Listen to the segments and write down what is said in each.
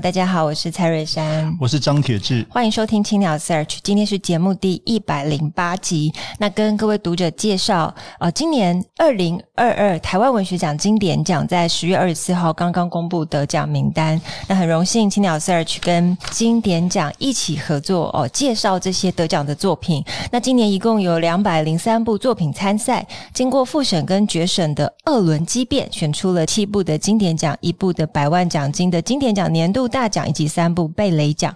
大家好，我是蔡瑞山，我是张铁志，欢迎收听青鸟 Search。今天是节目第一百零八集，那跟各位读者介绍，呃，今年二零二二台湾文学奖经典奖在十月二十四号刚刚公布得奖名单。那很荣幸，青鸟 Search 跟经典奖一起合作哦，介绍这些得奖的作品。那今年一共有两百零三部作品参赛，经过复审跟决审的二轮激辩，选出了七部的经典奖，一部的百万奖金的经典奖年度大奖以及三部贝雷奖，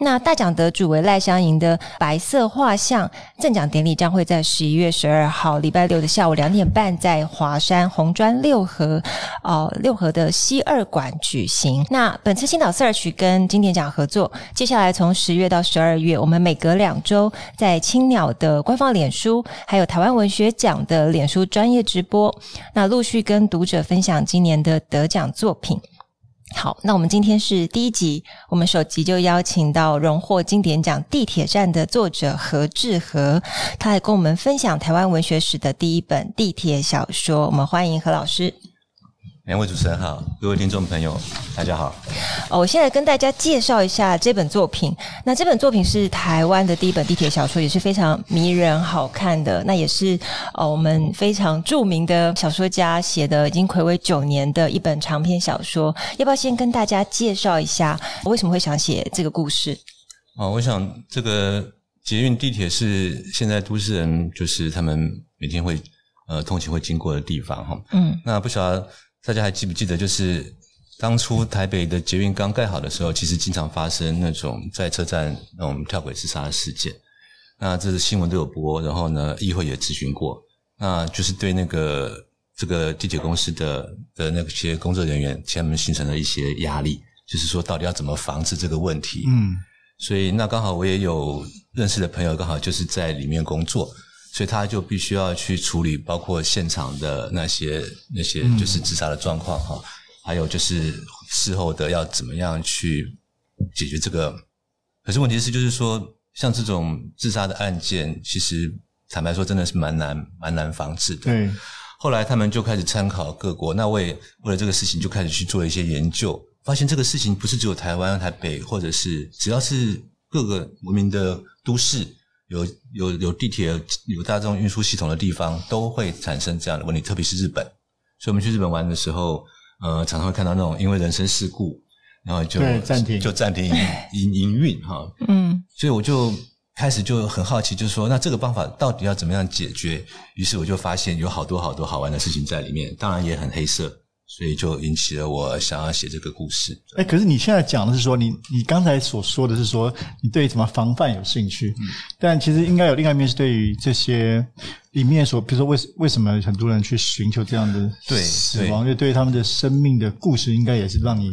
那大奖得主为赖香吟的《白色画像》，赠奖典礼将会在十一月十二号礼拜六的下午两点半在华山红砖六合哦六合的西二馆举行。那本次青鸟 Search 跟经典奖合作，接下来从十月到十二月，我们每隔两周在青鸟的官方脸书，还有台湾文学奖的脸书专业直播，那陆续跟读者分享今年的得奖作品。好，那我们今天是第一集，我们首集就邀请到荣获经典奖《地铁站》的作者何志和，他来跟我们分享台湾文学史的第一本地铁小说。我们欢迎何老师。两位主持人好，各位听众朋友，大家好。哦，我现在跟大家介绍一下这本作品。那这本作品是台湾的第一本地铁小说，也是非常迷人、好看的。那也是哦，我们非常著名的小说家写的，已经暌违九年的一本长篇小说。要不要先跟大家介绍一下，我为什么会想写这个故事？哦，我想这个捷运地铁是现在都市人就是他们每天会呃通勤会经过的地方哈。嗯，那不晓得。大家还记不记得，就是当初台北的捷运刚盖好的时候，其实经常发生那种在车站那种跳轨自杀的事件。那这是新闻都有播，然后呢，议会也咨询过，那就是对那个这个地铁公司的的那些工作人员，他们形成了一些压力，就是说到底要怎么防治这个问题。嗯，所以那刚好我也有认识的朋友，刚好就是在里面工作。所以他就必须要去处理，包括现场的那些那些就是自杀的状况哈，还有就是事后的要怎么样去解决这个。可是问题是，就是说像这种自杀的案件，其实坦白说，真的是蛮难蛮难防治的。对。后来他们就开始参考各国，那我也为了这个事情就开始去做一些研究，发现这个事情不是只有台湾、台北，或者是只要是各个文明的都市。有有有地铁、有大众运输系统的地方，都会产生这样的问题，特别是日本。所以我们去日本玩的时候，呃，常常会看到那种因为人身事故，然后就暂停，就暂停营 营营运哈。嗯，所以我就开始就很好奇，就是说，那这个方法到底要怎么样解决？于是我就发现有好多好多好玩的事情在里面，当然也很黑色。所以就引起了我想要写这个故事。哎，可是你现在讲的是说，你你刚才所说的是说，你对什么防范有兴趣？嗯，但其实应该有另外一面是对于这些里面所，比如说为为什么很多人去寻求这样的死亡，对，对，对他们的生命的故事，应该也是让你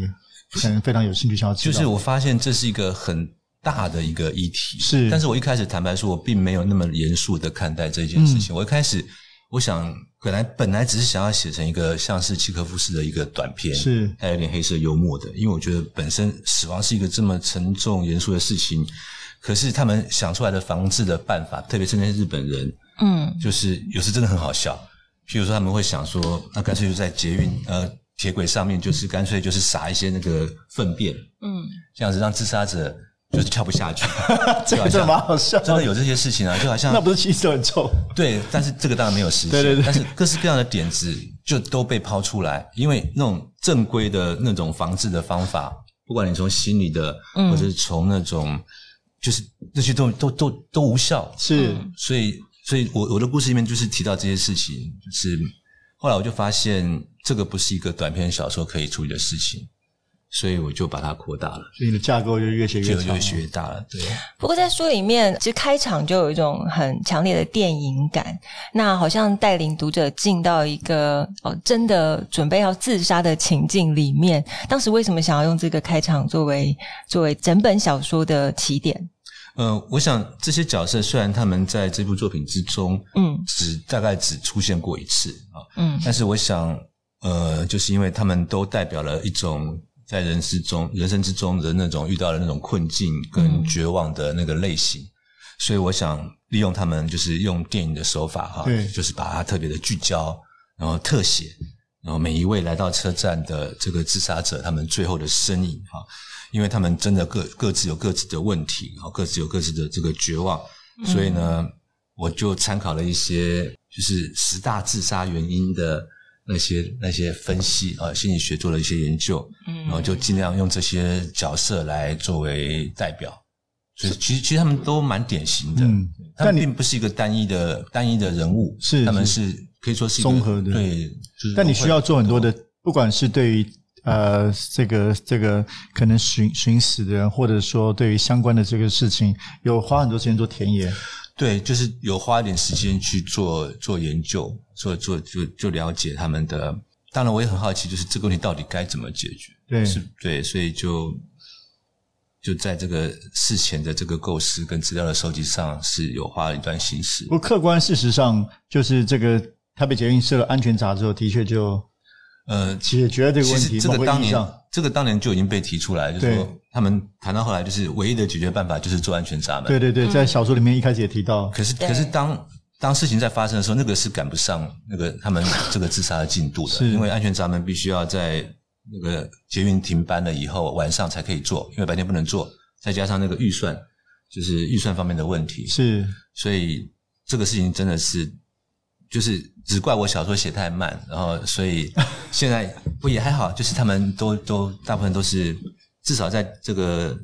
可能非常有兴趣想要知道。就是我发现这是一个很大的一个议题，是。但是我一开始坦白说，我并没有那么严肃的看待这件事情。嗯，我一开始。我想，本来本来只是想要写成一个像是契诃夫式的一个短片，是还有点黑色幽默的，因为我觉得本身死亡是一个这么沉重严肃的事情，可是他们想出来的防治的办法，特别是那些日本人，嗯，就是有时真的很好笑。譬如说，他们会想说，那干脆就在捷运呃铁轨上面，就是干脆就是撒一些那个粪便，嗯，这样子让自杀者。就是跳不下去，这个真的蛮好笑，真的有这些事情啊，就好像 那不是气色很臭，对，但是这个当然没有实现，对对对，但是各式各样的点子就都被抛出来，因为那种正规的那种防治的方法，不管你从心理的，或者是从那种，就是那些都都都都无效，是，所以所以我我的故事里面就是提到这些事情，就是后来我就发现这个不是一个短篇小说可以处理的事情。所以我就把它扩大了，所以你的架构就越写越长，就越写越大了。对。不过在书里面，其实开场就有一种很强烈的电影感，那好像带领读者进到一个哦，真的准备要自杀的情境里面。当时为什么想要用这个开场作为作为整本小说的起点？呃，我想这些角色虽然他们在这部作品之中，嗯，只大概只出现过一次啊，嗯，但是我想，呃，就是因为他们都代表了一种。在人世中、人生之中的那种遇到的那种困境跟绝望的那个类型，嗯、所以我想利用他们，就是用电影的手法哈，对就是把它特别的聚焦，然后特写，然后每一位来到车站的这个自杀者，他们最后的身影哈，因为他们真的各各自有各自的问题，然后各自有各自的这个绝望，所以呢，嗯、我就参考了一些就是十大自杀原因的。那些那些分析啊，心理学做了一些研究，嗯，然后就尽量用这些角色来作为代表，所以其实其实他们都蛮典型的，嗯，他们并不是一个单一的单一的人物，是他们是。可以说是综合的，对，就是。但你需要做很多的，不管是对于呃这个这个可能寻寻死的人，或者说对于相关的这个事情，有花很多时间做田野。对，就是有花一点时间去做做研究，做做就就了解他们的。当然，我也很好奇，就是这个问题到底该怎么解决？对，是，对，所以就就在这个事前的这个构思跟资料的收集上，是有花了一段心思。不过，客观事实上，就是这个台北捷运设了安全闸之后，的确就呃解决了这个问题。这个当年，这个当年就已经被提出来，就是说。他们谈到后来，就是唯一的解决办法就是做安全闸门。对对对，在小说里面一开始也提到。可是可是当当事情在发生的时候，那个是赶不上那个他们 这个自杀的进度的，是因为安全闸门必须要在那个捷运停班了以后晚上才可以做，因为白天不能做，再加上那个预算，就是预算方面的问题。是，所以这个事情真的是，就是只怪我小说写太慢，然后所以现在不也还好，就是他们都都大部分都是。至少在这个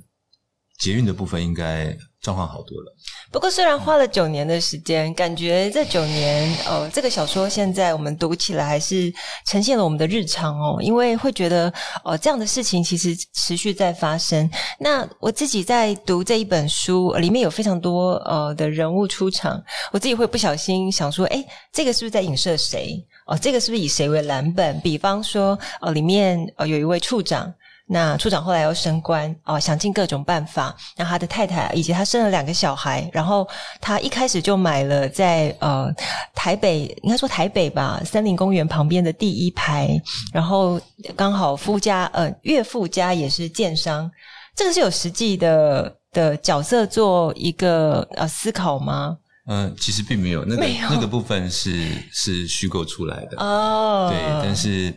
捷运的部分，应该状况好多了。不过，虽然花了九年的时间，感觉这九年，呃，这个小说现在我们读起来还是呈现了我们的日常哦。因为会觉得，哦、这样的事情其实持续在发生。那我自己在读这一本书，里面有非常多呃的人物出场，我自己会不小心想说，诶，这个是不是在影射谁？哦，这个是不是以谁为蓝本？比方说，呃，里面呃有一位处长。那处长后来要升官哦，想尽各种办法，让他的太太以及他生了两个小孩，然后他一开始就买了在呃台北，应该说台北吧，森林公园旁边的第一排，然后刚好夫家呃岳父家也是建商，这个是有实际的的角色做一个呃思考吗？嗯、呃，其实并没有，那个那个部分是是虚构出来的哦，对，但是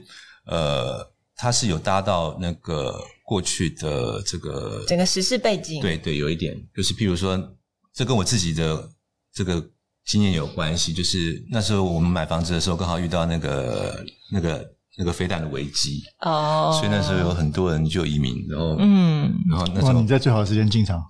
呃。他是有搭到那个过去的这个整个时事背景，对对，有一点就是，譬如说，这跟我自己的这个经验有关系。就是那时候我们买房子的时候，刚好遇到那个那个那个飞弹的危机哦，所以那时候有很多人就移民，然后嗯，然后那时候你在最好的时间进场，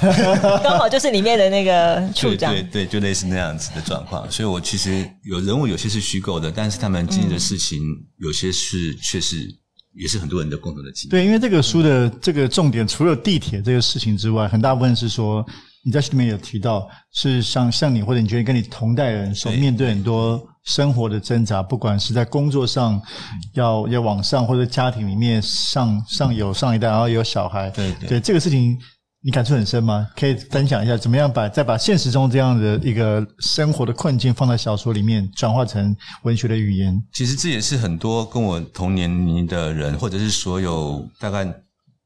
对，刚好就是里面的那个处长，对对，对，就类似那样子的状况。所以我其实有人物有些是虚构的，但是他们经历的事情有些是确实。也是很多人的共同的记忆。对，因为这个书的这个重点，除了地铁这个事情之外，很大部分是说你在书里面有提到，是像像你或者你觉得跟你同代人所面对很多生活的挣扎，不管是在工作上要要往上，或者家庭里面上上有上一代，然后有小孩，对对，对这个事情。你感触很深吗？可以分享一下，怎么样把再把现实中这样的一个生活的困境放在小说里面，转化成文学的语言？其实这也是很多跟我同年龄的人，或者是所有大概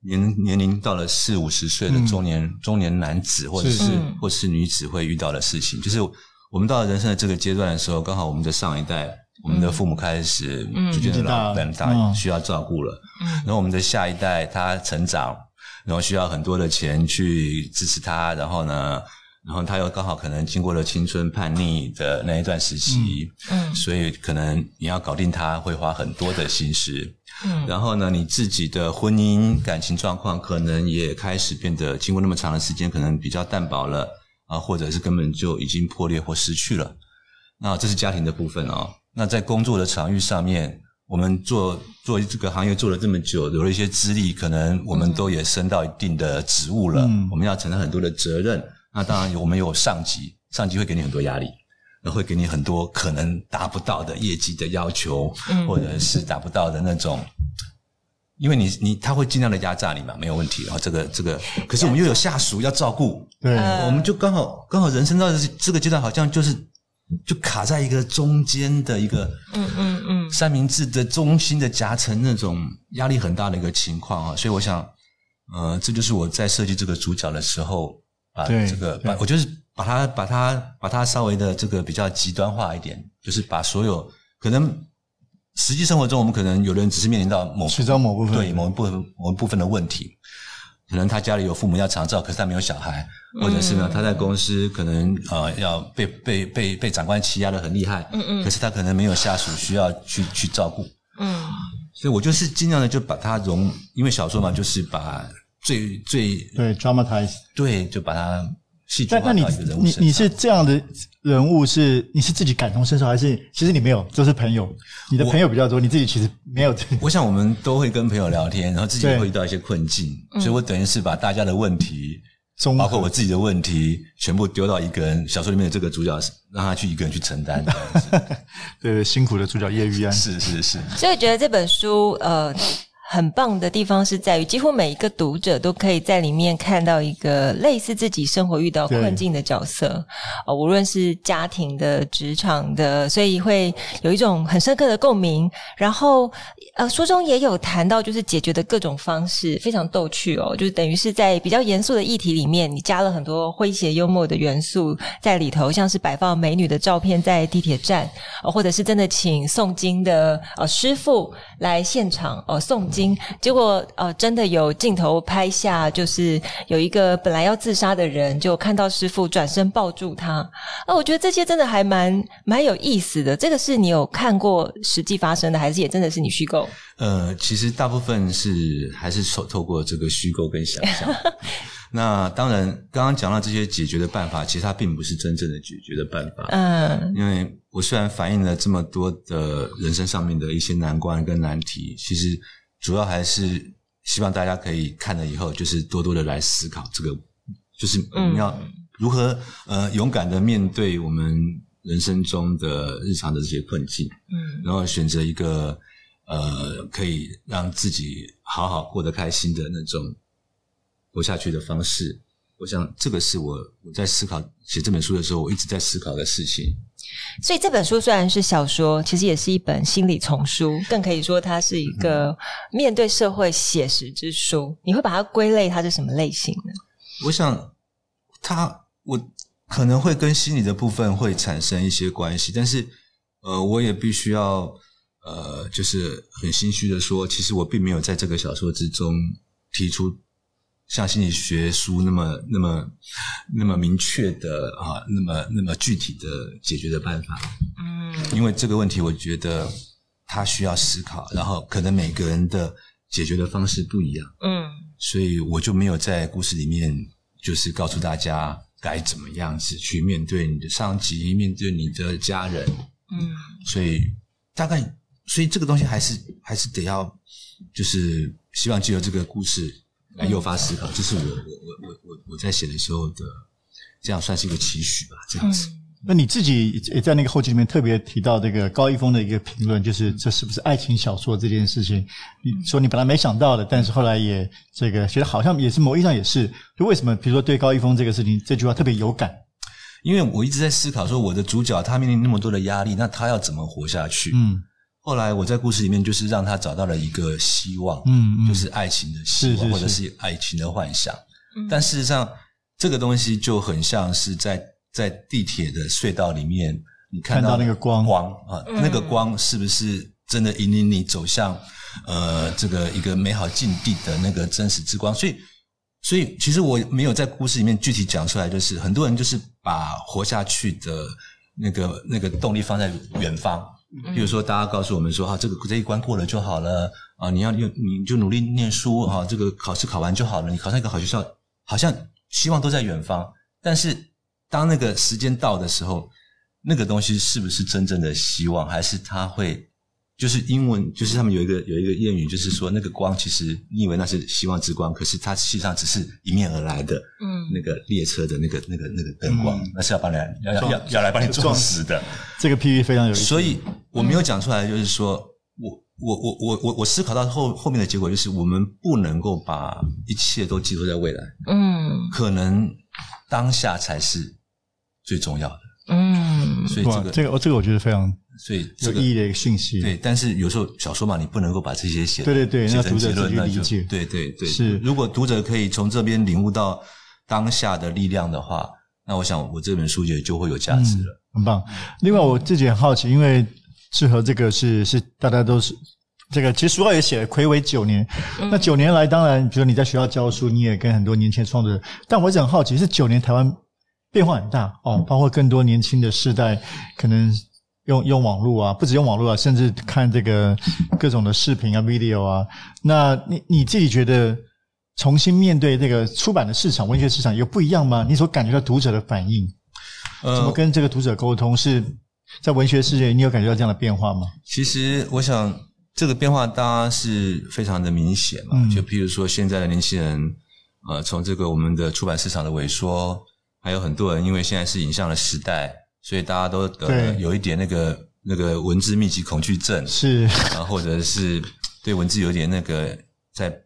年年龄到了四五十岁的中年、嗯、中年男子，或者是，是或是女子会遇到的事情。就是我们到了人生的这个阶段的时候，刚好我们的上一代，我们的父母开始逐渐的老年大，需要照顾了。嗯，然后我们的下一代他成长。然后需要很多的钱去支持他，然后呢，然后他又刚好可能经过了青春叛逆的那一段时期，嗯，嗯，所以可能你要搞定他会花很多的心思，嗯，然后呢，你自己的婚姻感情状况可能也开始变得经过那么长的时间，可能比较淡薄了啊，或者是根本就已经破裂或失去了。那这是家庭的部分哦。那在工作的场域上面。我们做做这个行业做了这么久，有了一些资历，可能我们都也升到一定的职务了，嗯、我们要承担很多的责任。那当然，我们有上级，上级会给你很多压力，会给你很多可能达不到的业绩的要求，嗯、或者是达不到的那种。因为你你他会尽量的压榨你嘛，没有问题。然后这个这个，可是我们又有下属要照顾，对，我们就刚好刚好人生到这个阶段，好像就是就卡在一个中间的一个嗯嗯嗯三明治的中心的夹层那种压力很大的一个情况啊。所以我想，呃，这就是我在设计这个主角的时候把这个把我就是把它把它把它稍微的这个比较极端化一点，就是把所有可能。实际生活中，我们可能有的人只是面临到某其中某部分。对某一部分某一部分的问题，可能他家里有父母要长照，可是他没有小孩，或者是呢他在公司可能呃要被被被被长官欺压的很厉害，嗯嗯，可是他可能没有下属需要去去照顾，嗯，所以我就是尽量的就把它融，因为小说嘛，就是把最最对 dramatize 对，就把它。但那你你你是这样的人物，是你是自己感同身受，还是其实你没有，都是朋友？你的朋友比较多，你自己其实没有。我想我们都会跟朋友聊天，然后自己会遇到一些困境，所以我等于是把大家的问题，包括我自己的问题，全部丢到一个人小说里面的这个主角，让他去一个人去承担。对，辛苦的主角叶玉安，是是是。所以觉得这本书，呃。很棒的地方是在于，几乎每一个读者都可以在里面看到一个类似自己生活遇到困境的角色，无论是家庭的、职场的，所以会有一种很深刻的共鸣。然后，呃，书中也有谈到，就是解决的各种方式，非常逗趣哦，就是等于是在比较严肃的议题里面，你加了很多诙谐幽默的元素在里头，像是摆放美女的照片在地铁站，或者是真的请诵经的呃师傅来现场呃诵经。结果呃，真的有镜头拍下，就是有一个本来要自杀的人，就看到师傅转身抱住他。啊，我觉得这些真的还蛮蛮有意思的。这个是你有看过实际发生的，还是也真的是你虚构？呃，其实大部分是还是透透过这个虚构跟想象。那当然，刚刚讲到这些解决的办法，其实它并不是真正的解决的办法。嗯，因为我虽然反映了这么多的人生上面的一些难关跟难题，其实。主要还是希望大家可以看了以后，就是多多的来思考这个，就是我们要如何呃勇敢的面对我们人生中的日常的这些困境，嗯，然后选择一个呃可以让自己好好过得开心的那种活下去的方式。我想这个是我我在思考写这本书的时候，我一直在思考的事情。所以这本书虽然是小说，其实也是一本心理丛书，更可以说它是一个面对社会写实之书。你会把它归类，它是什么类型呢？我想，它我可能会跟心理的部分会产生一些关系，但是呃，我也必须要呃，就是很心虚的说，其实我并没有在这个小说之中提出。像心理学书那么、那么、那么明确的啊，那么、那么具体的解决的办法，嗯，因为这个问题，我觉得他需要思考，然后可能每个人的解决的方式不一样，嗯，所以我就没有在故事里面就是告诉大家该怎么样子去面对你的上级，面对你的家人，嗯，所以大概，所以这个东西还是还是得要，就是希望借由这个故事。来诱发思考，这是我我我我我我在写的时候的，这样算是一个期许吧，这样子。嗯、那你自己也在那个后记里面特别提到这个高一峰的一个评论，就是这是不是爱情小说这件事情？你说你本来没想到的，但是后来也这个觉得好像也是某意义上也是。就为什么？比如说对高一峰这个事情，这句话特别有感？因为我一直在思考说，我的主角他面临那么多的压力，那他要怎么活下去？嗯。后来我在故事里面就是让他找到了一个希望，嗯，嗯就是爱情的希望，是是是或者是爱情的幻想。嗯、但事实上，这个东西就很像是在在地铁的隧道里面，你看到，看到那个光光啊，嗯、那个光是不是真的引领你走向呃这个一个美好境地的那个真实之光？所以，所以其实我没有在故事里面具体讲出来，就是很多人就是把活下去的那个那个动力放在远方。比如说，大家告诉我们说，哈，这个这一关过了就好了啊！你要用，你就努力念书哈，这个考试考完就好了。你考上一个好学校，好像希望都在远方。但是，当那个时间到的时候，那个东西是不是真正的希望，还是它会就是英文，就是他们有一个有一个谚语，就是说那个光其实你以为那是希望之光，可是它实际上只是迎面而来的，嗯，那个列车的那个那个那个灯光，那是要把你要要要要来把你撞死的。这个譬喻非常有意思。所以我没有讲出来，就是说我我我我我我思考到后后面的结果，就是我们不能够把一切都寄托在未来，嗯，可能当下才是最重要的，嗯，所以这个这个这个我觉得非常。所以有意义的一个讯息，对，但是有时候小说嘛，你不能够把这些写对对对，写成结论，那就对对对，是。如果读者可以从这边领悟到当下的力量的话，那我想我这本书也就会有价值了，嗯，很棒。另外，我自己很好奇，因为志和这个是是大家都是这个，其实书上也写了魁违九年，那九年来，当然，比如你在学校教书，你也跟很多年轻创作者，但我一直很好奇，是九年台湾变化很大哦，包括更多年轻的世代可能。用用网络啊，不止用网络啊，甚至看这个各种的视频啊、video 啊。那你你自己觉得重新面对这个出版的市场、文学市场有不一样吗？你所感觉到读者的反应，呃，怎么跟这个读者沟通？是在文学世界，你有感觉到这样的变化吗？其实，我想这个变化当然是非常的明显嘛。嗯，就譬如说，现在的年轻人，呃，从这个我们的出版市场的萎缩，还有很多人因为现在是影像的时代。所以大家都得有一点那个那个文字密集恐惧症，是，然后或者是对文字有点那个在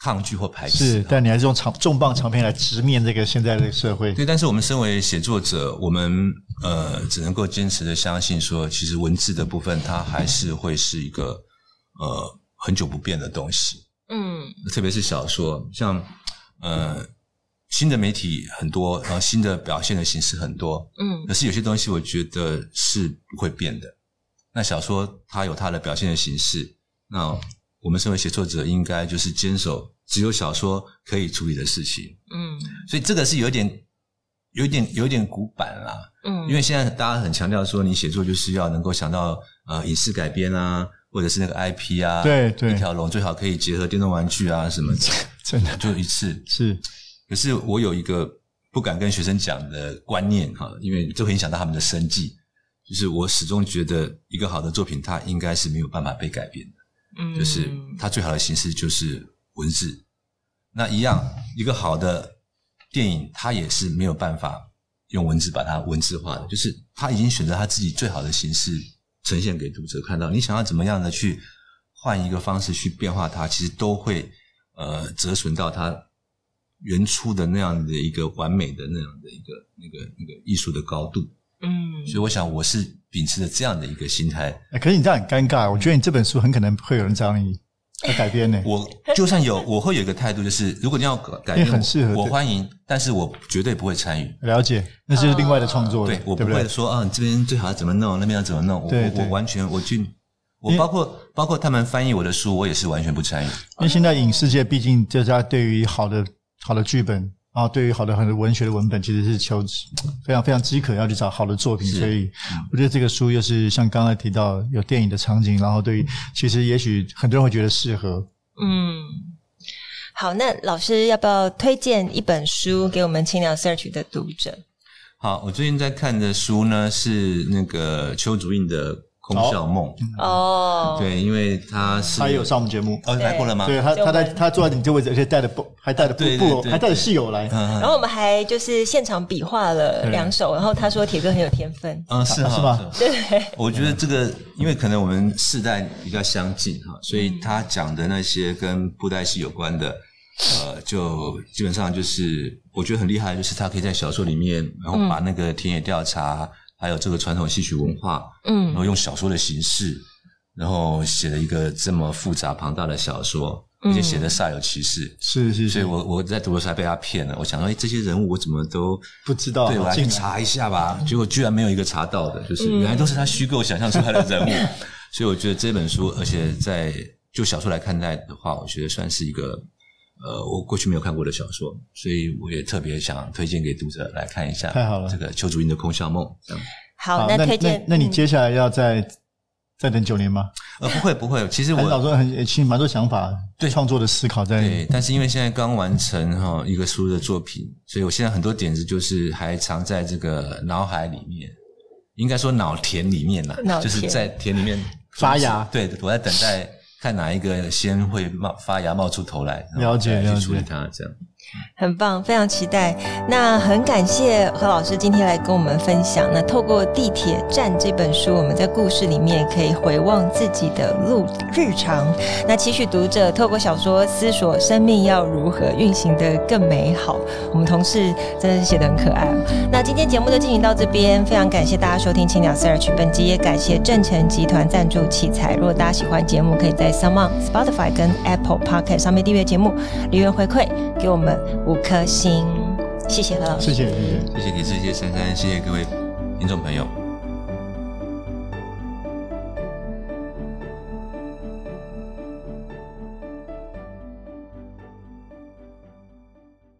抗拒或排斥。是，但你还是用长重磅长篇来直面这个现在的社会。对，但是我们身为写作者，我们呃只能够坚持的相信说，其实文字的部分它还是会是一个呃很久不变的东西。嗯，特别是小说，像呃。新的媒体很多，然后新的表现的形式很多，嗯，可是有些东西我觉得是不会变的。那小说它有它的表现的形式，那我们身为写作者应该就是坚守只有小说可以处理的事情，嗯，所以这个是有一点、有一点、有一点古板啦，嗯，因为现在大家很强调说，你写作就是要能够想到呃影视改编啊，或者是那个 IP 啊，对对，一条龙最好可以结合电动玩具啊什么的，真的。就一次。是。可是我有一个不敢跟学生讲的观念哈，因为这会影响到他们的生计。就是我始终觉得一个好的作品，它应该是没有办法被改变的。嗯，就是它最好的形式就是文字。那一样，一个好的电影，它也是没有办法用文字把它文字化的。就是他已经选择他自己最好的形式呈现给读者看到。你想要怎么样的去换一个方式去变化它，其实都会呃折损到它。原初的那样的一个完美的那样的一个那个那个艺术的高度，嗯，所以我想我是秉持着这样的一个心态。可是你这样很尴尬，我觉得你这本书很可能会有人找你来改编呢。我就算有，我会有一个态度，就是如果你要改编，很适合，我欢迎，但是我绝对不会参与。了解，那是另外的创作。对，我不会说啊，你这边最好要怎么弄，那边要怎么弄。我我完全，我就我包括包括他们翻译我的书，我也是完全不参与。因为现在影视界毕竟大家对于好的。好的剧本，然后对于好的很多文学的文本，其实是求非常非常饥渴，要去找好的作品。所以，我觉得这个书又是像刚才提到有电影的场景，然后对于其实也许很多人会觉得适合。嗯，好，那老师要不要推荐一本书给我们青鸟 Search 的读者？好，我最近在看的书呢是那个邱竹印的。空笑梦。哦，对，因为他是他也有上我们节目。哦，来过了吗？对他，他在他坐在你这位置，而且带的布还带的布布，还带着戏友来。然后我们还就是现场比划了两首，然后他说铁哥很有天分，嗯，是是吧？对，我觉得这个因为可能我们世代比较相近哈，所以他讲的那些跟布袋戏有关的，呃，就基本上就是我觉得很厉害，就是他可以在小说里面，然后把那个田野调查。还有这个传统戏曲文化，嗯，然后用小说的形式，然后写了一个这么复杂庞大的小说，而且写的煞有其事，是是是。所以我我在读的时候还被他骗了，我想说，哎，这些人物我怎么都不知道？对，我来去查一下吧，结果居然没有一个查到的，就是原来都是他虚构想象出来的人物。所以我觉得这本书，而且在就小说来看待的话，我觉得算是一个。呃，我过去没有看过的小说，所以我也特别想推荐给读者来看一下。太好了，这个邱竹英的《空笑梦》。好，那推荐，那你接下来要再再等九年吗？呃，不会不会，其实我老说很其实蛮多想法，对创作的思考在。对，但是因为现在刚完成哈一个书的作品，所以我现在很多点子就是还藏在这个脑海里面，应该说脑田里面啦，就是在田里面发芽，对，我在等待看哪一个先会冒发芽冒出头来，了解了解，处理它这样。很棒，非常期待。那很感谢何老师今天来跟我们分享。那透过《地铁站》这本书，我们在故事里面可以回望自己的路日常。那期许读者透过小说思索生命要如何运行得更美好。我们同事真的是写得很可爱。那今天节目就进行到这边，非常感谢大家收听青鸟 Search。本集也感谢正成集团赞助器材。如果大家喜欢节目，可以在 s o m e o n Spotify 跟 Apple Podcast 上面订阅节目，留言回馈给我们。五颗星，谢谢何老师，谢谢谢谢。谢谢你，谢谢珊珊，谢谢各位听众朋友。